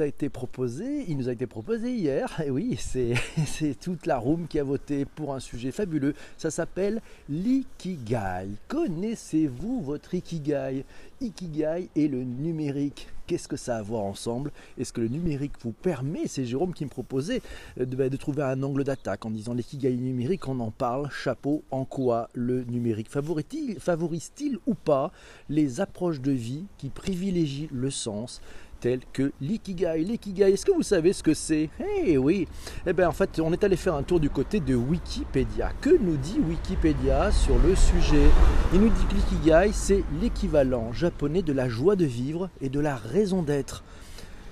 a été proposé, il nous a été proposé hier. Et oui, c'est toute la room qui a voté pour un sujet fabuleux. Ça s'appelle l'ikigai. Connaissez-vous votre ikigai? Ikigai et le numérique. Qu'est-ce que ça a à voir ensemble? Est-ce que le numérique vous permet, c'est Jérôme qui me proposait, euh, de, bah, de trouver un angle d'attaque en disant l'ikigai numérique, on en parle, chapeau, en quoi le numérique favorise-t-il ou pas les approches de vie qui privilégient le sens tels que l'ikigai. L'ikigai, est-ce que vous savez ce que c'est? Eh oui Eh bien en fait, on est allé faire un tour du côté de Wikipédia. Que nous dit Wikipédia sur le sujet? Il nous dit que l'ikigai, c'est l'équivalent japonais de la joie de vivre et de la raison d'être.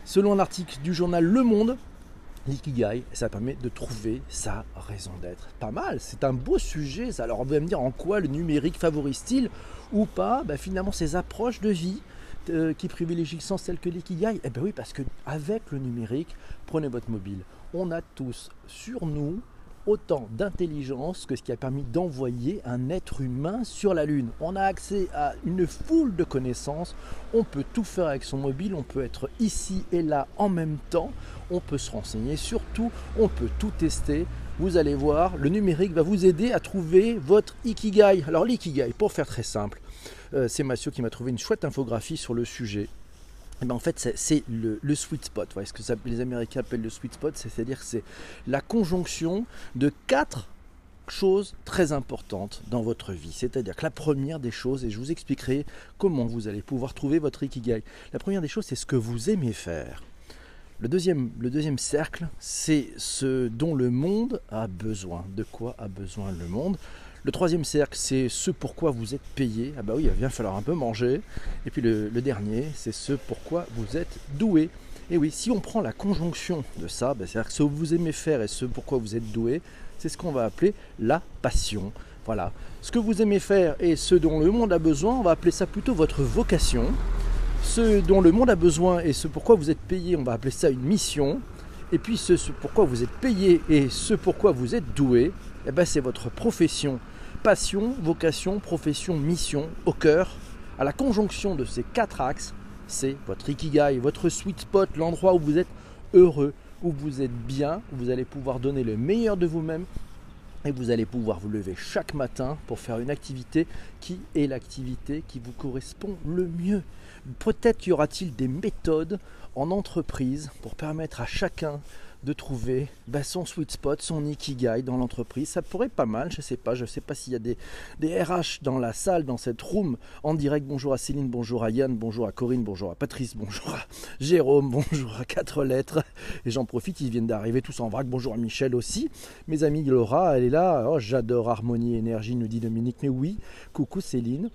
Selon un article du journal Le Monde, L'ikigai, ça permet de trouver sa raison d'être. Pas mal, c'est un beau sujet. Alors on va me dire en quoi le numérique favorise-t-il ou pas? Ben, Finalement, ces approches de vie euh, qui privilégie le sens tel que l'ikigai? Eh bien oui, parce qu'avec le numérique, prenez votre mobile. On a tous sur nous autant d'intelligence que ce qui a permis d'envoyer un être humain sur la Lune. On a accès à une foule de connaissances, on peut tout faire avec son mobile, on peut être ici et là en même temps, on peut se renseigner, surtout on peut tout tester. Vous allez voir, le numérique va vous aider à trouver votre ikigai. Alors l'ikigai, pour faire très simple, euh, c'est Mathieu qui m'a trouvé une chouette infographie sur le sujet. Et ben en fait, c'est le, sweet spot. ce que les Américains appellent le sweet spot, c'est-à-dire que c'est la conjonction de quatre choses très importantes dans votre vie. C'est-à-dire que la première des choses, et je vous expliquerai comment vous allez pouvoir trouver votre ikigai. La première des choses, c'est ce que vous aimez faire. Le deuxième, le deuxième cercle, c'est ce dont le monde a besoin. De quoi a besoin le monde? Le troisième cercle, c'est ce pourquoi vous êtes payé. Ah bah oui, il va bien falloir un peu manger. Et puis le, dernier, c'est ce pourquoi vous êtes doué. Et oui, si on prend la conjonction de ça, bah, c'est-à-dire ce que vous aimez faire et ce pourquoi vous êtes doué, c'est ce qu'on va appeler la passion. Voilà. Ce que vous aimez faire et ce dont le monde a besoin, on va appeler ça plutôt votre vocation. Ce dont le monde a besoin et ce pourquoi vous êtes payé, on va appeler ça une mission. Et puis ce, pourquoi vous êtes payé et ce pourquoi vous êtes doué, eh ben, c'est votre profession passion, vocation, profession, mission au cœur, à la conjonction de ces quatre axes, c'est votre ikigai, votre sweet spot, l'endroit où vous êtes heureux, où vous êtes bien, où vous allez pouvoir donner le meilleur de vous-même et vous allez pouvoir vous lever chaque matin pour faire une activité qui est l'activité qui vous correspond le mieux. Peut-être y aura-t-il des méthodes en entreprise pour permettre à chacun de trouver bah, son sweet spot, son ikigai dans l'entreprise. Ça pourrait pas mal, je sais pas. Je sais pas s'il y a des, des, RH dans la salle, dans cette room, en direct. Bonjour à Céline, bonjour à Yann, bonjour à Corinne, bonjour à Patrice, bonjour à Jérôme, bonjour à quatre lettres. Et j'en profite, ils viennent d'arriver tous en vrac. Bonjour à Michel aussi. Mes amis Laura, elle est là. Oh, j'adore Harmonie Énergie, nous dit Dominique. Mais oui, coucou Céline.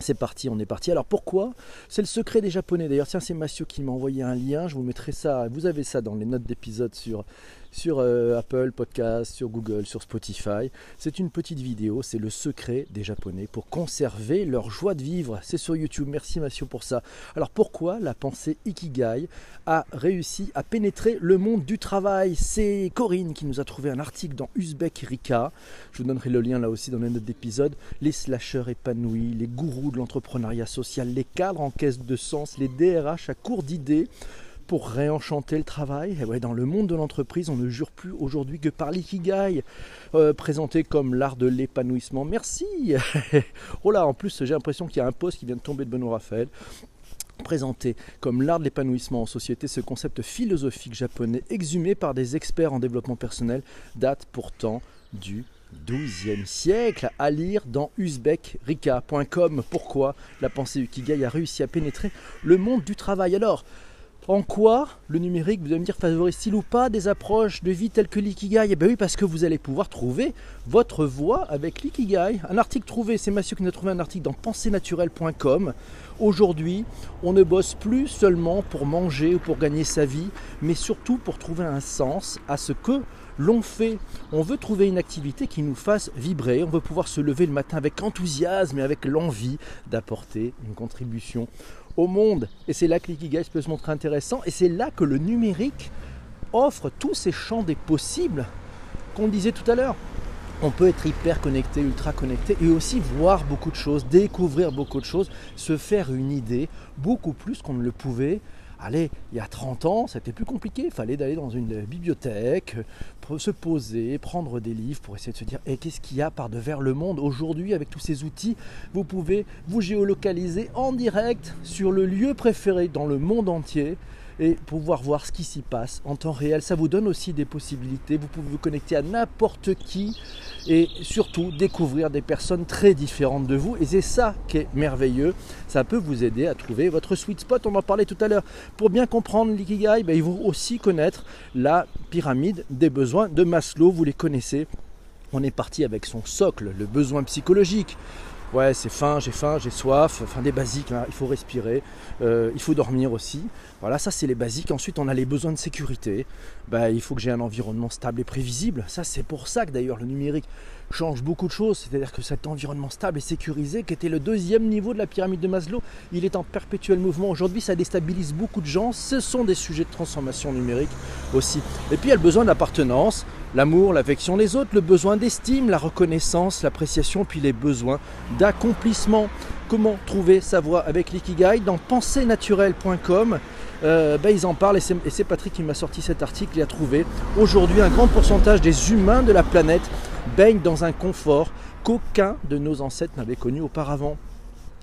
C'est parti, on est parti. Alors pourquoi C'est le secret des Japonais. D'ailleurs, tiens, c'est Mathieu qui m'a envoyé un lien. Je vous mettrai ça. Vous avez ça dans les notes d'épisode sur sur euh, Apple Podcast, sur Google, sur Spotify. C'est une petite vidéo, c'est le secret des Japonais pour conserver leur joie de vivre. C'est sur YouTube, merci Mathieu pour ça. Alors pourquoi la pensée Ikigai a réussi à pénétrer le monde du travail? C'est Corinne qui nous a trouvé un article dans Uzbek Rika. Je vous donnerai le lien là aussi dans les notes d'épisode. Les slasheurs épanouis, les gourous de l'entrepreneuriat social, les cadres en caisse de sens, les DRH à court d'idées pour réenchanter le travail. Ouais, dans le monde de l'entreprise, on ne jure plus aujourd'hui que par l'ikigai, euh, présenté comme l'art de l'épanouissement. Merci Oh là, en plus, j'ai l'impression qu'il y a un poste qui vient de tomber de Benoît Raphaël présenté comme l'art de l'épanouissement en société, ce concept philosophique japonais exhumé par des experts en développement personnel date pourtant du XIIe siècle à lire dans uzbekrika.com. Pourquoi la pensée Ikigai a réussi à pénétrer le monde du travail? Alors, en quoi le numérique, vous allez me dire, favorise-t-il ou pas des approches de vie telles que l'ikigai? Eh bien oui, parce que vous allez pouvoir trouver votre voie avec l'ikigai. Un article trouvé, c'est Mathieu qui nous a trouvé un article dans pensée-naturelle.com. Aujourd'hui, on ne bosse plus seulement pour manger ou pour gagner sa vie, mais surtout pour trouver un sens à ce que l'on fait. On veut trouver une activité qui nous fasse vibrer, on veut pouvoir se lever le matin avec enthousiasme et avec l'envie d'apporter une contribution au monde. Et c'est là que l'ikigai peut se montrer intéressant. Et c'est là que le numérique offre tous ces champs des possibles qu'on disait tout à l'heure. On peut être hyper connecté, ultra connecté et aussi voir beaucoup de choses, découvrir beaucoup de choses, se faire une idée beaucoup plus qu'on ne le pouvait allez, il y a 30 ans, c'était plus compliqué. Il fallait d'aller dans une bibliothèque, se poser, prendre des livres pour essayer de se dire et qu'est-ce qu'il y a par devers le monde aujourd'hui avec tous ces outils? Vous pouvez vous géolocaliser en direct sur le lieu préféré dans le monde entier et pouvoir voir ce qui s'y passe en temps réel. Ça vous donne aussi des possibilités. Vous pouvez vous connecter à n'importe qui et surtout découvrir des personnes très différentes de vous. Et c'est ça qui est merveilleux. Ça peut vous aider à trouver votre sweet spot. On en parlait tout à l'heure. Pour bien comprendre l'ikigai, ben, il faut aussi connaître la pyramide des besoins de Maslow. Vous les connaissez. On est parti avec son socle, le besoin psychologique. Ouais, c'est faim, j'ai faim, j'ai soif, enfin des basiques, il faut respirer, euh, il faut dormir aussi. Voilà, ça c'est les basiques. Ensuite, on a les besoins de sécurité. Bah, il faut que j'ai un environnement stable et prévisible. Ça, c'est pour ça que d'ailleurs le numérique change beaucoup de choses. C'est-à-dire que cet environnement stable et sécurisé, qui était le deuxième niveau de la pyramide de Maslow, il est en perpétuel mouvement. Aujourd'hui, ça déstabilise beaucoup de gens. Ce sont des sujets de transformation numérique aussi. Et puis, il y a le besoin d'appartenance, l'amour, l'affection des autres, le besoin d'estime, la reconnaissance, l'appréciation, puis les besoins d'accomplissement. Comment trouver sa voie avec l'ikigai dans penseenaturelle.com euh, ben, ils en parlent et c'est Patrick qui m'a sorti cet article. Il a trouvé aujourd'hui un grand pourcentage des humains de la planète baignent dans un confort qu'aucun de nos ancêtres n'avait connu auparavant.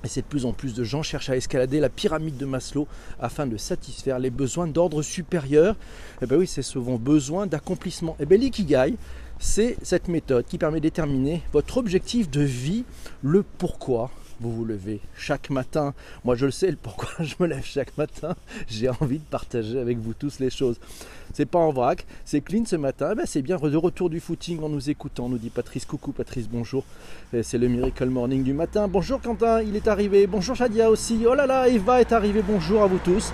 Et c'est de plus en plus de gens cherchent à escalader la pyramide de Maslow afin de satisfaire les besoins d'ordre supérieur. Et eh ben oui, c'est souvent besoin d'accomplissement. Et eh bien l'ikigai, c'est cette méthode qui permet de déterminer votre objectif de vie, le pourquoi vous vous levez chaque matin. Moi, je le sais, pourquoi je me lève chaque matin. J'ai envie de partager avec vous tous les choses. C'est pas en vrac, c'est clean ce matin. Eh ben, c'est bien de retour du footing en nous écoutant, nous dit Patrice. Coucou Patrice, bonjour. C'est le Miracle Morning du matin. Bonjour Quentin, il est arrivé. Bonjour Shadia aussi. Oh là là, Eva est arrivé. Bonjour à vous tous.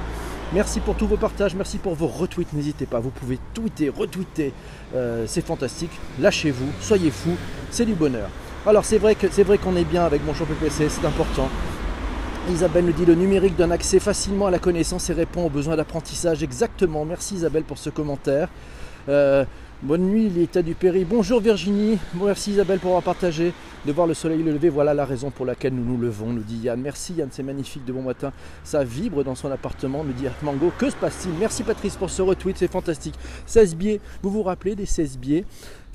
Merci pour tous vos partages, merci pour vos retweets. N'hésitez pas, vous pouvez tweeter, retweeter. Euh, c'est fantastique. Lâchez-vous, soyez fous, c'est du bonheur. Alors c'est vrai que c'est vrai qu'on est bien avec mon champ PPC, c'est important. Isabelle nous dit le numérique donne accès facilement à la connaissance et répond aux besoins d'apprentissage. Exactement. Merci Isabelle pour ce commentaire. Euh, bonne nuit, l'état du Péri. Bonjour Virginie. Merci Isabelle pour avoir partagé. De voir le soleil lever, voilà la raison pour laquelle nous nous levons, nous dit Yann. Merci Yann, c'est magnifique de bon matin. Ça vibre dans son appartement, nous dit Mango. Que se passe-t-il? Merci Patrice pour ce retweet, c'est fantastique. 16 biais, vous vous rappelez des 16 biais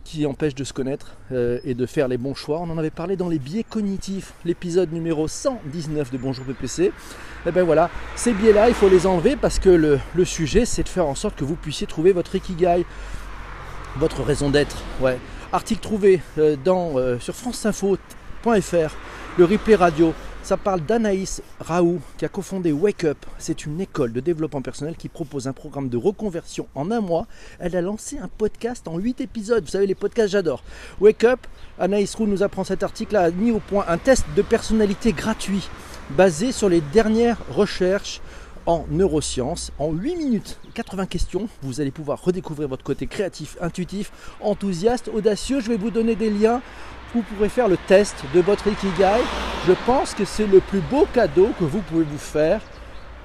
qui empêche de se connaître euh, et de faire les bons choix? On en avait parlé dans les biais cognitifs, l'épisode numéro 119 de Bonjour PPC. Et eh bien voilà, ces biais-là, il faut les enlever parce que le, sujet, c'est de faire en sorte que vous puissiez trouver votre ikigai, votre raison d'être. Ouais. Article trouvé euh, euh, sur franceinfo.fr, le replay radio ça parle d'Anaïs Raoult qui a cofondé Wake Up. C'est une école de développement personnel qui propose un programme de reconversion en un mois. Elle a lancé un podcast en 8 épisodes. Vous savez, les podcasts, j'adore. Wake Up, Anaïs Raoult nous apprend cet article, a mis au point un test de personnalité gratuit basé sur les dernières recherches en neurosciences. En 8 minutes, 80 questions, vous allez pouvoir redécouvrir votre côté créatif, intuitif, enthousiaste, audacieux. Je vais vous donner des liens vous pourrez faire le test de votre Ikigai. Je pense que c'est le plus beau cadeau que vous pouvez vous faire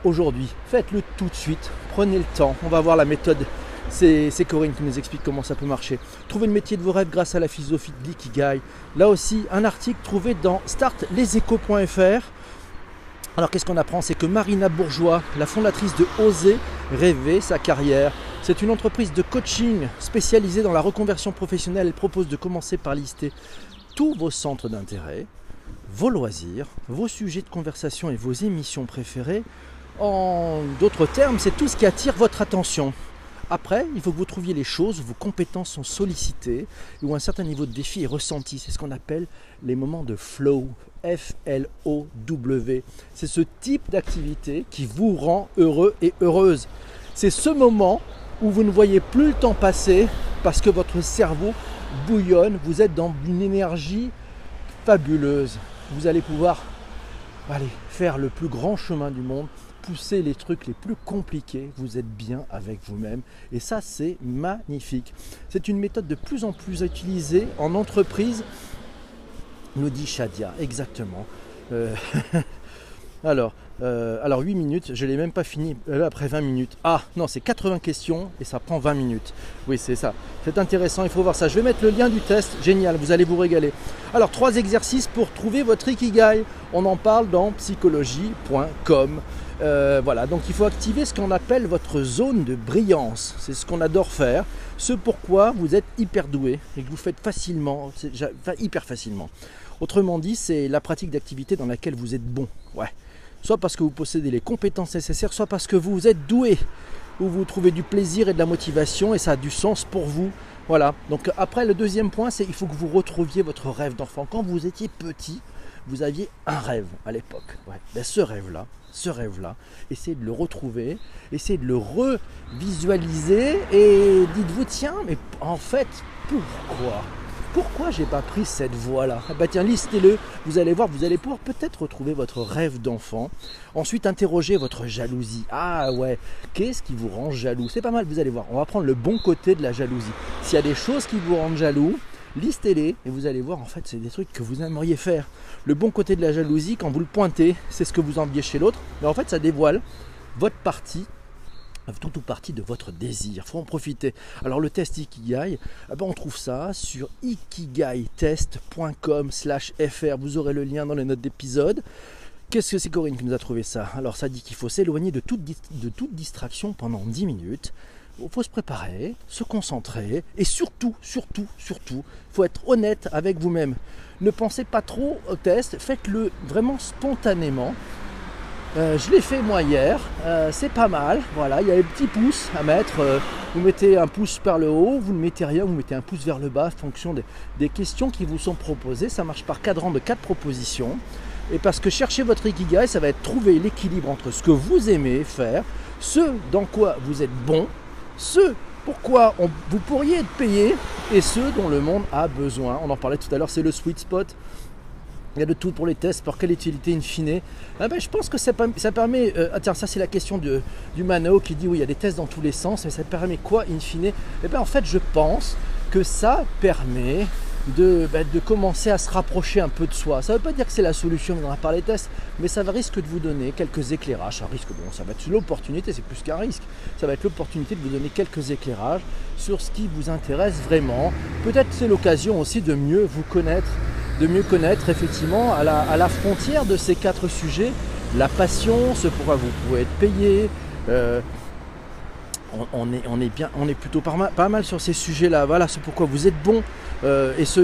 aujourd'hui. Faites-le tout de suite. Prenez le temps. On va voir la méthode. C'est Corinne qui nous explique comment ça peut marcher. Trouvez le métier de vos rêves grâce à la philosophie de l'Ikigai. Là aussi, un article trouvé dans startleséchos.fr. Alors qu'est-ce qu'on apprend? C'est que Marina Bourgeois, la fondatrice de Oser rêver sa carrière, c'est une entreprise de coaching spécialisée dans la reconversion professionnelle. Elle propose de commencer par lister tous vos centres d'intérêt, vos loisirs, vos sujets de conversation et vos émissions préférées. En d'autres termes, c'est tout ce qui attire votre attention. Après, il faut que vous trouviez les choses où vos compétences sont sollicitées, où un certain niveau de défi est ressenti. C'est ce qu'on appelle les moments de flow, F-L-O-W. C'est ce type d'activité qui vous rend heureux et heureuse. C'est ce moment où vous ne voyez plus le temps passer parce que votre cerveau bouillonne, vous êtes dans une énergie fabuleuse. Vous allez pouvoir aller faire le plus grand chemin du monde, pousser les trucs les plus compliqués, vous êtes bien avec vous-même. Et ça, c'est magnifique. C'est une méthode de plus en plus utilisée en entreprise, nous dit Shadia, exactement. Euh, Alors, euh, alors 8 minutes, je ne l'ai même pas fini euh, après 20 minutes. Ah non, c'est 80 questions et ça prend 20 minutes. Oui, c'est ça. C'est intéressant, il faut voir ça. Je vais mettre le lien du test. Génial, vous allez vous régaler. Alors, trois exercices pour trouver votre Ikigai. On en parle dans psychologie.com. Euh, voilà, donc il faut activer ce qu'on appelle votre zone de brillance. C'est ce qu'on adore faire. Ce pourquoi vous êtes hyper doué et que vous faites facilement, hyper facilement. Autrement dit, c'est la pratique d'activité dans laquelle vous êtes bon. Ouais soit parce que vous possédez les compétences nécessaires, soit parce que vous êtes doué, ou vous trouvez du plaisir et de la motivation et ça a du sens pour vous. Voilà. Donc après le deuxième point, c'est il faut que vous retrouviez votre rêve d'enfant. Quand vous étiez petit, vous aviez un rêve à l'époque. Ouais. Ben, ce rêve-là, ce rêve-là, essayez de le retrouver, essayez de le revisualiser et dites-vous tiens, mais en fait, pourquoi? Pourquoi j'ai pas pris cette voie-là? Bah tiens, listez-le, vous allez voir, vous allez pouvoir peut-être retrouver votre rêve d'enfant. Ensuite, interrogez votre jalousie. Ah ouais, qu'est-ce qui vous rend jaloux? C'est pas mal, vous allez voir. On va prendre le bon côté de la jalousie. S'il y a des choses qui vous rendent jaloux, listez-les et vous allez voir, en fait, c'est des trucs que vous aimeriez faire. Le bon côté de la jalousie, quand vous le pointez, c'est ce que vous enviez chez l'autre, mais en fait, ça dévoile votre partie tout ou partie de votre désir. faut en profiter. Alors le test Ikigai, eh ben, on trouve ça sur ikigaitest.com slash fr. Vous aurez le lien dans les notes d'épisode. Qu'est-ce que c'est Corinne qui nous a trouvé ça? Alors ça dit qu'il faut s'éloigner de toute, de toute distraction pendant 10 minutes. Il faut se préparer, se concentrer et surtout, surtout, surtout, il faut être honnête avec vous-même. Ne pensez pas trop au test, faites-le vraiment spontanément. Euh, je l'ai fait moi hier, euh, c'est pas mal. Voilà, il y a les petits pouces à mettre. Euh, vous mettez un pouce vers le haut, vous ne mettez rien, vous mettez un pouce vers le bas en fonction des, questions qui vous sont proposées. Ça marche par cadran de quatre propositions. Et parce que chercher votre ikigai, ça va être trouver l'équilibre entre ce que vous aimez faire, ce dans quoi vous êtes bon, ce pourquoi vous pourriez être payé et ce dont le monde a besoin. On en parlait tout à l'heure, c'est le sweet spot. Il y a de tout pour les tests, pour quelle utilité in fine. Ah ben, je pense que ça, permet. Euh, ah tiens, ça c'est la question du Mano qui dit oui, il y a des tests dans tous les sens, mais ça permet quoi in fine? Eh bien, en fait, je pense que ça permet de, ben, de, commencer à se rapprocher un peu de soi. Ça ne veut pas dire que c'est la solution dans par les tests, mais ça risque de vous donner quelques éclairages. Ça risque, bon, ça va être l'opportunité, c'est plus qu'un risque. Ça va être l'opportunité de vous donner quelques éclairages sur ce qui vous intéresse vraiment. Peut-être c'est l'occasion aussi de mieux vous connaître de mieux connaître effectivement à la, frontière de ces quatre sujets, la passion, ce pourquoi vous pouvez être payé. Euh, on, est, on, bien, on est plutôt pas mal, pas mal sur ces sujets-là. Voilà, ce pourquoi vous êtes bon euh, et ce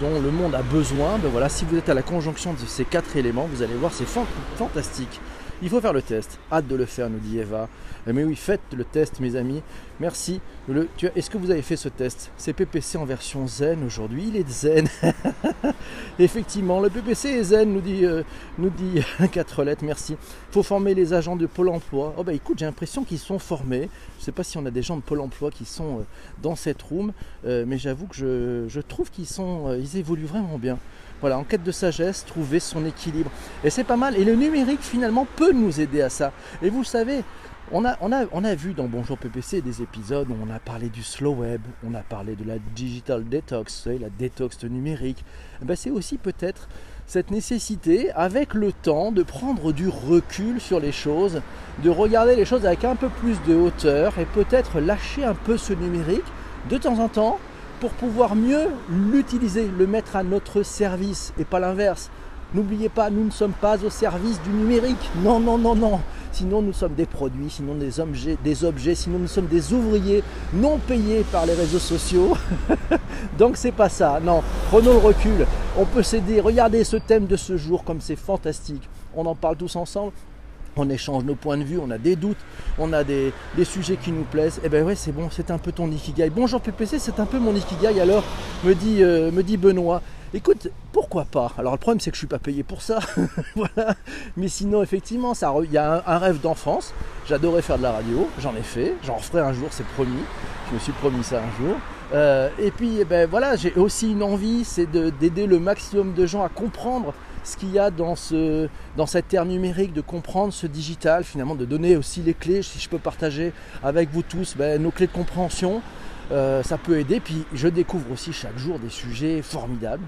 dont le monde a besoin. Ben voilà, si vous êtes à la conjonction de ces quatre éléments, vous allez voir, c'est fantastique. Il faut faire le test. Hâte de le faire, nous dit Eva. Eh, mais oui, faites le test, mes amis. Merci. Est-ce que vous avez fait ce test? C'est PPC en version zen aujourd'hui. Il est zen. Effectivement, le PPC est zen, nous dit, euh, nous dit 4 lettres. Merci. Faut former les agents de Pôle emploi. Oh bah écoute, j'ai l'impression qu'ils sont formés. Je ne sais pas si on a des gens de Pôle emploi qui sont euh, dans cette room, euh, mais j'avoue que je, je trouve qu'ils sont, ils évoluent vraiment bien. Voilà, en quête de sagesse, trouver son équilibre. Et c'est pas mal. Et le numérique, finalement, peut nous aider à ça. Et vous savez, on a, on, a, on a, vu dans Bonjour PPC des épisodes où on a parlé du slow web, on a parlé de la digital detox, la détox numérique. Eh ben c'est aussi peut-être cette nécessité, avec le temps, de prendre du recul sur les choses, de regarder les choses avec un peu plus de hauteur et peut-être lâcher un peu ce numérique de temps en temps pour pouvoir mieux l'utiliser, le mettre à notre service et pas l'inverse. N'oubliez pas, nous ne sommes pas au service du numérique. Non, non, non, non. Sinon, nous sommes des produits, sinon des objets, sinon nous sommes des ouvriers non payés par les réseaux sociaux. Donc, c'est pas ça. Non, prenons le recul. On peut s'aider. Regardez ce thème de ce jour comme c'est fantastique. On en parle tous ensemble on échange nos points de vue, on a des doutes, on a des, sujets qui nous plaisent. Et eh ben ouais, c'est bon, c'est un peu ton ikigai. Bonjour PPC, c'est un peu mon ikigai alors, me dit, euh, me dit Benoît. Écoute, pourquoi pas? Alors le problème c'est que je suis pas payé pour ça, voilà. Mais sinon effectivement, il y a un, rêve d'enfance. J'adorais faire de la radio, j'en ai fait, j'en referai un jour, c'est promis. Je me suis promis ça un jour. Euh, et puis eh ben voilà, j'ai aussi une envie, c'est d'aider le maximum de gens à comprendre ce qu'il y a dans, ce, dans cette ère numérique, de comprendre ce digital, finalement de donner aussi les clés, si je peux partager avec vous tous ben, nos clés de compréhension. Euh, ça peut aider. Puis je découvre aussi chaque jour des sujets formidables.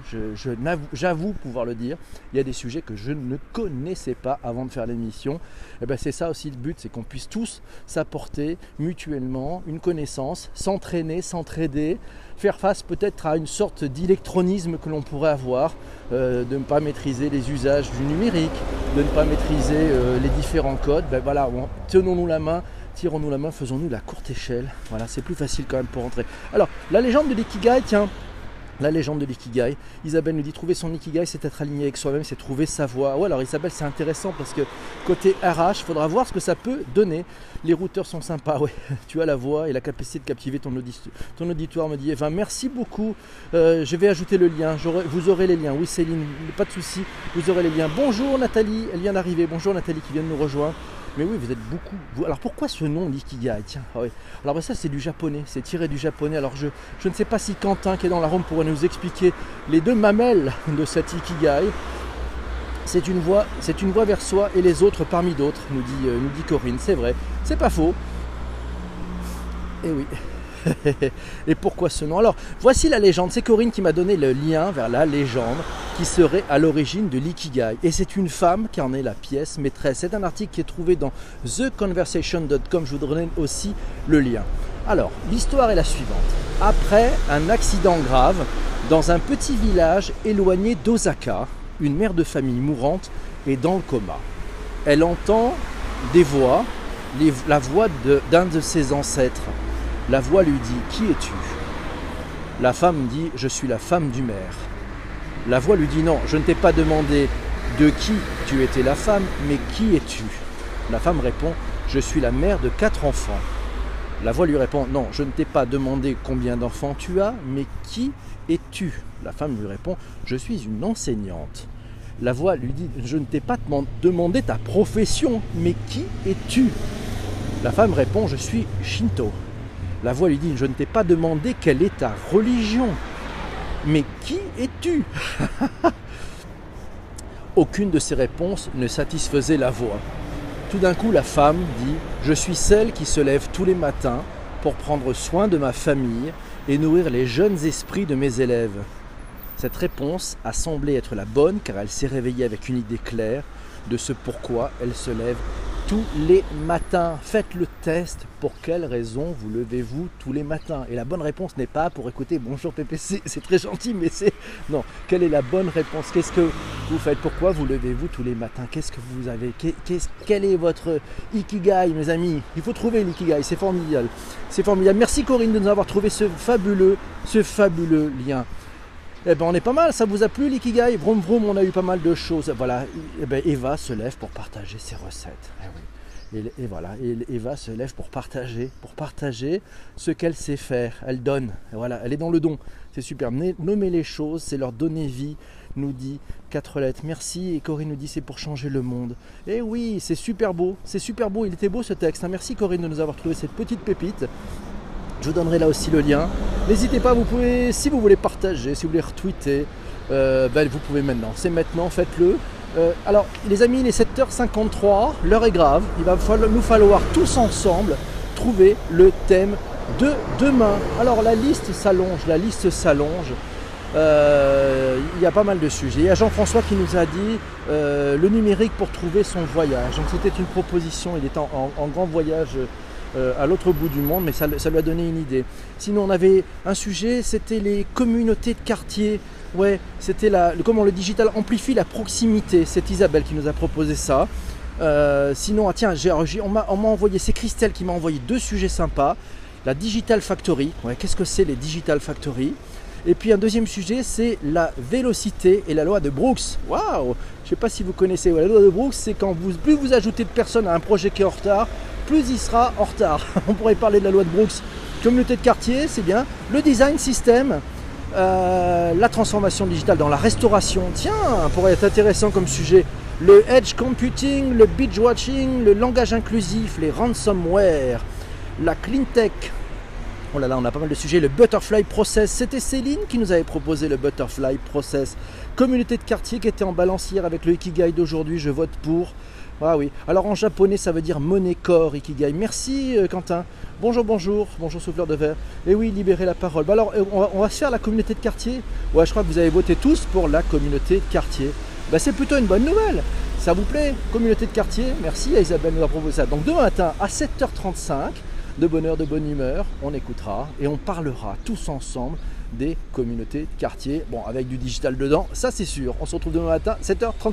J'avoue pouvoir le dire. Il y a des sujets que je ne connaissais pas avant de faire l'émission. Et ben c'est ça aussi le but, c'est qu'on puisse tous s'apporter mutuellement une connaissance, s'entraîner, s'entraider, faire face peut-être à une sorte d'électronisme que l'on pourrait avoir, euh, de ne pas maîtriser les usages du numérique, de ne pas maîtriser euh, les différents codes. Ben voilà, tenons-nous la main tirons-nous la main, faisons-nous la courte échelle. Voilà, c'est plus facile quand même pour entrer. Alors, la légende de l'ikigai, tiens, la légende de l'ikigai. Isabelle nous dit trouver son ikigai, c'est être aligné avec soi-même, c'est trouver sa voie. Ouais, alors Isabelle, c'est intéressant parce que côté RH, faudra voir ce que ça peut donner. Les routeurs sont sympas, ouais. Tu as la voix et la capacité de captiver ton, auditoire, me dit Eva. Merci beaucoup. Euh, je vais ajouter le lien. Vous aurez les liens. Oui, Céline, pas de souci. Vous aurez les liens. Bonjour Nathalie, elle vient d'arriver. Bonjour Nathalie qui vient de nous rejoindre. Mais oui, vous êtes beaucoup. Alors pourquoi ce nom l'Ikigai? Tiens, ah Alors bah, ça c'est du japonais, c'est tiré du japonais. Alors je, je ne sais pas si Quentin qui est dans la Rome pourrait nous expliquer les deux mamelles de cet Ikigai. C'est une voie, c'est une vers soi et les autres parmi d'autres, nous dit, euh, nous dit Corinne. C'est vrai, c'est pas faux. Et eh oui. et pourquoi ce nom? Alors, voici la légende. C'est Corinne qui m'a donné le lien vers la légende qui serait à l'origine de l'ikigai. Et c'est une femme qui en est la pièce maîtresse. C'est un article qui est trouvé dans theconversation.com. Je vous donne aussi le lien. Alors, l'histoire est la suivante. Après un accident grave dans un petit village éloigné d'Osaka, une mère de famille mourante est dans le coma. Elle entend des voix, la voix d'un de ses ancêtres la voix lui dit Qui es-tu? La femme dit Je suis la femme du maire. La voix lui dit Non, je ne t'ai pas demandé de qui tu étais la femme, mais qui es-tu? La femme répond Je suis la mère de quatre enfants. La voix lui répond Non, je ne t'ai pas demandé combien d'enfants tu as, mais qui es-tu? La femme lui répond Je suis une enseignante. La voix lui dit Je ne t'ai pas demandé ta profession, mais qui es-tu? La femme répond Je suis Shinto. La voix lui dit, je ne t'ai pas demandé quelle est ta religion. Mais qui es-tu? Aucune de ces réponses ne satisfaisait la voix. Tout d'un coup, la femme dit, je suis celle qui se lève tous les matins pour prendre soin de ma famille et nourrir les jeunes esprits de mes élèves. Cette réponse a semblé être la bonne car elle s'est réveillée avec une idée claire de ce pourquoi elle se lève tous les matins. Faites le test. Pour quelle raison vous levez-vous tous les matins? Et la bonne réponse n'est pas pour écouter Bonjour PPC, c'est très gentil, mais c'est. Non, quelle est la bonne réponse? Qu'est-ce que vous faites? Pourquoi vous levez-vous tous les matins? Qu'est-ce que vous avez? Quel est votre Ikigai, mes amis? Il faut trouver l'Ikigai, c'est formidable. C'est formidable. Merci Corinne de nous avoir trouvé ce fabuleux, ce fabuleux lien. Eh ben on est pas mal, ça vous a plu l'ikigai? Vroom vroom, on a eu pas mal de choses. Voilà, eh ben, Eva se lève pour partager ses recettes. Eh et, voilà, Eva se lève pour partager, pour partager ce qu'elle sait faire. Elle donne, voilà, elle est dans le don. C'est super. Nommer les choses, c'est leur donner vie, nous dit quatre lettres. Merci. Et Corinne nous dit c'est pour changer le monde. Et oui, c'est super beau, c'est super beau. Il était beau ce texte. Hein. Merci Corinne de nous avoir trouvé cette petite pépite. Je vous donnerai là aussi le lien. N'hésitez pas, vous pouvez, si vous voulez partager, si vous voulez retweeter, euh, ben, vous pouvez maintenant. C'est maintenant, faites-le. Euh, alors, les amis, il est 7h53, l'heure est grave. Il va nous falloir tous ensemble trouver le thème de demain. Alors, la liste s'allonge, la liste s'allonge. Euh, il y a pas mal de sujets. Il y a Jean-François qui nous a dit le numérique pour trouver son voyage. Donc, c'était une proposition. Il est en grand voyage euh, à l'autre bout du monde, mais ça, lui a donné une idée. Sinon, on avait un sujet, c'était les communautés de quartier. Ouais, c'était la, comment le digital amplifie la proximité. C'est Isabelle qui nous a proposé ça. Euh, sinon, ah, tiens, on m'a envoyé, c'est Christelle qui m'a envoyé deux sujets sympas. La Digital Factory. Ouais, Qu'est-ce que c'est les Digital Factory? Et puis un deuxième sujet, c'est la vélocité et la loi de Brooks. Waouh Je ne sais pas si vous connaissez. la loi de Brooks, c'est quand vous, plus vous ajoutez de personnes à un projet qui est en retard, plus il sera en retard. On pourrait parler de la loi de Brooks. Communauté de quartier, c'est bien. Le design system, euh, la transformation digitale dans la restauration. Tiens, pourrait être intéressant comme sujet. Le edge computing, le binge watching, le langage inclusif, les ransomware, la clean tech. Oh là là, on a pas mal de sujets. Le butterfly process, c'était Céline qui nous avait proposé le butterfly process. Communauté de quartier qui était en balance hier avec le Ikigai d'aujourd'hui, je vote pour. Ah oui. Alors en japonais, ça veut dire monnaie corps ikigai. Merci euh, Quentin. Bonjour, bonjour, bonjour souffleur de verre. Et oui, libérer la parole. Bah alors, euh, on va, se faire la communauté de quartier. Ouais, je crois que vous avez voté tous pour la communauté de quartier. Bah c'est plutôt une bonne nouvelle. Ça vous plaît Communauté de quartier? Merci à Isabelle nous a proposé ça. Donc demain matin à 7h35, de bonheur, de bonne humeur, on écoutera et on parlera tous ensemble des communautés de quartier. Bon, avec du digital dedans, ça c'est sûr. On se retrouve demain matin, 7h35.